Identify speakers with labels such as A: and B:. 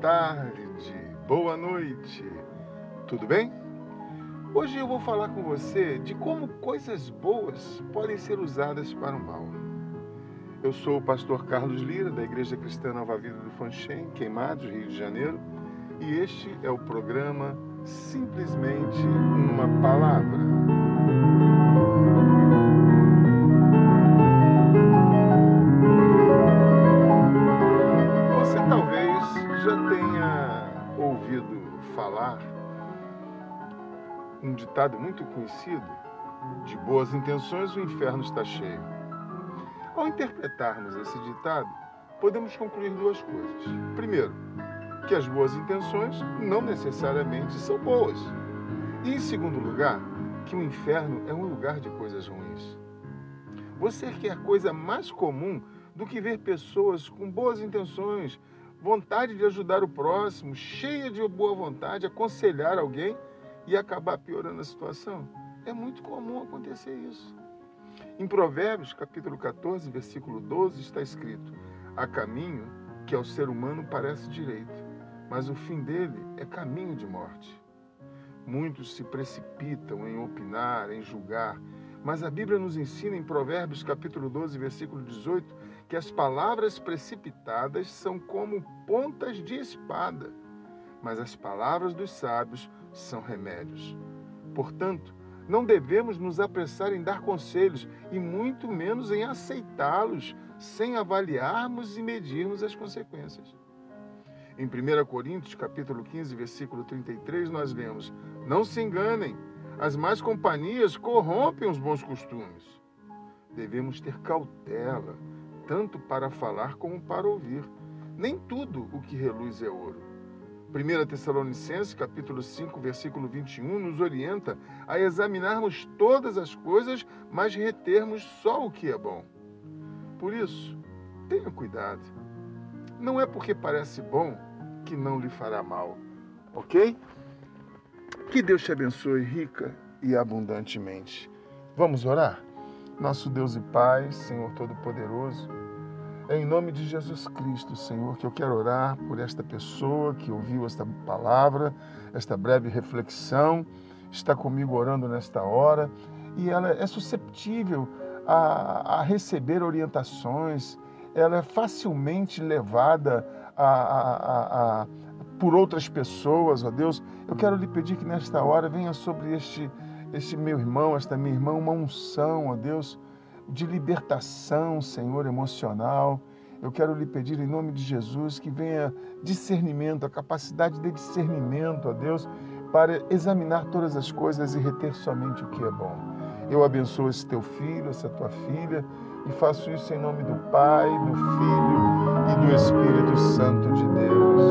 A: tarde, boa noite. Tudo bem? Hoje eu vou falar com você de como coisas boas podem ser usadas para o mal. Eu sou o pastor Carlos Lira, da Igreja Cristã Nova Vida do Fanchen, Queimados, Rio de Janeiro, e este é o programa Simplesmente uma Palavra. Um ditado muito conhecido: de boas intenções o inferno está cheio. Ao interpretarmos esse ditado, podemos concluir duas coisas. Primeiro, que as boas intenções não necessariamente são boas. E, em segundo lugar, que o inferno é um lugar de coisas ruins. Você quer coisa mais comum do que ver pessoas com boas intenções, vontade de ajudar o próximo, cheia de boa vontade, aconselhar alguém e acabar piorando a situação? É muito comum acontecer isso. Em Provérbios, capítulo 14, versículo 12, está escrito: Há caminho que ao ser humano parece direito, mas o fim dele é caminho de morte. Muitos se precipitam em opinar, em julgar, mas a Bíblia nos ensina em Provérbios capítulo 12, versículo 18, que as palavras precipitadas são como pontas de espada, mas as palavras dos sábios são remédios. Portanto, não devemos nos apressar em dar conselhos e muito menos em aceitá-los sem avaliarmos e medirmos as consequências. Em 1 Coríntios, capítulo 15, versículo 33, nós lemos: Não se enganem, as más companhias corrompem os bons costumes. Devemos ter cautela, tanto para falar como para ouvir. Nem tudo o que reluz é ouro. 1 Tessalonicenses, capítulo 5, versículo 21, nos orienta a examinarmos todas as coisas, mas retermos só o que é bom. Por isso, tenha cuidado. Não é porque parece bom que não lhe fará mal, ok? Que Deus te abençoe rica e abundantemente. Vamos orar? Nosso Deus e Pai, Senhor Todo-Poderoso, é em nome de Jesus Cristo, Senhor, que eu quero orar por esta pessoa que ouviu esta palavra, esta breve reflexão, está comigo orando nesta hora e ela é susceptível a, a receber orientações, ela é facilmente levada a, a, a, por outras pessoas, ó Deus. Eu quero lhe pedir que nesta hora venha sobre este, este meu irmão, esta minha irmã, uma unção, ó Deus, de libertação, Senhor, emocional. Eu quero lhe pedir em nome de Jesus que venha discernimento, a capacidade de discernimento, ó Deus, para examinar todas as coisas e reter somente o que é bom. Eu abençoo esse teu filho, essa tua filha, e faço isso em nome do Pai, do Filho e do Espírito Santo de Deus.